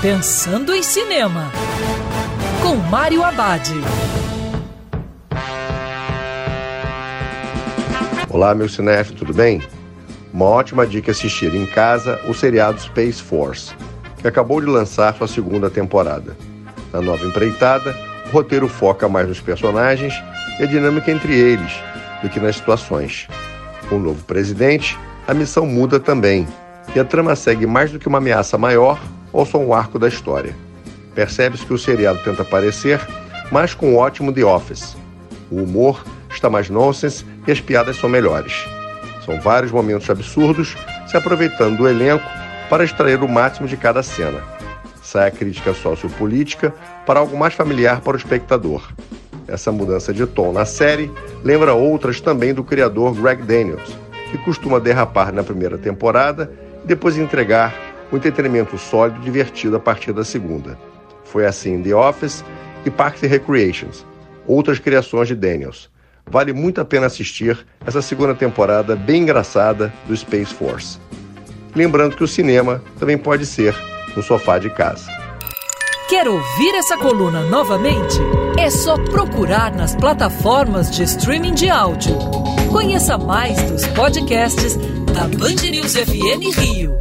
Pensando em Cinema, com Mário Abad. Olá, meu cinef, tudo bem? Uma ótima dica assistir em casa o seriado Space Force, que acabou de lançar sua segunda temporada. Na nova empreitada, o roteiro foca mais nos personagens e a dinâmica entre eles do que nas situações. Com o novo presidente, a missão muda também, e a trama segue mais do que uma ameaça maior ou só um arco da história. Percebe-se que o seriado tenta parecer mais com o ótimo The Office. O humor está mais nonsense e as piadas são melhores. São vários momentos absurdos se aproveitando do elenco para extrair o máximo de cada cena. Sai a crítica sociopolítica para algo mais familiar para o espectador. Essa mudança de tom na série lembra outras também do criador Greg Daniels, que costuma derrapar na primeira temporada e depois entregar um entretenimento sólido e divertido a partir da segunda. Foi assim The Office e Parks and Recreations, outras criações de Daniels. Vale muito a pena assistir essa segunda temporada bem engraçada do Space Force. Lembrando que o cinema também pode ser no sofá de casa. Quer ouvir essa coluna novamente? É só procurar nas plataformas de streaming de áudio. Conheça mais dos podcasts da Band News FM Rio.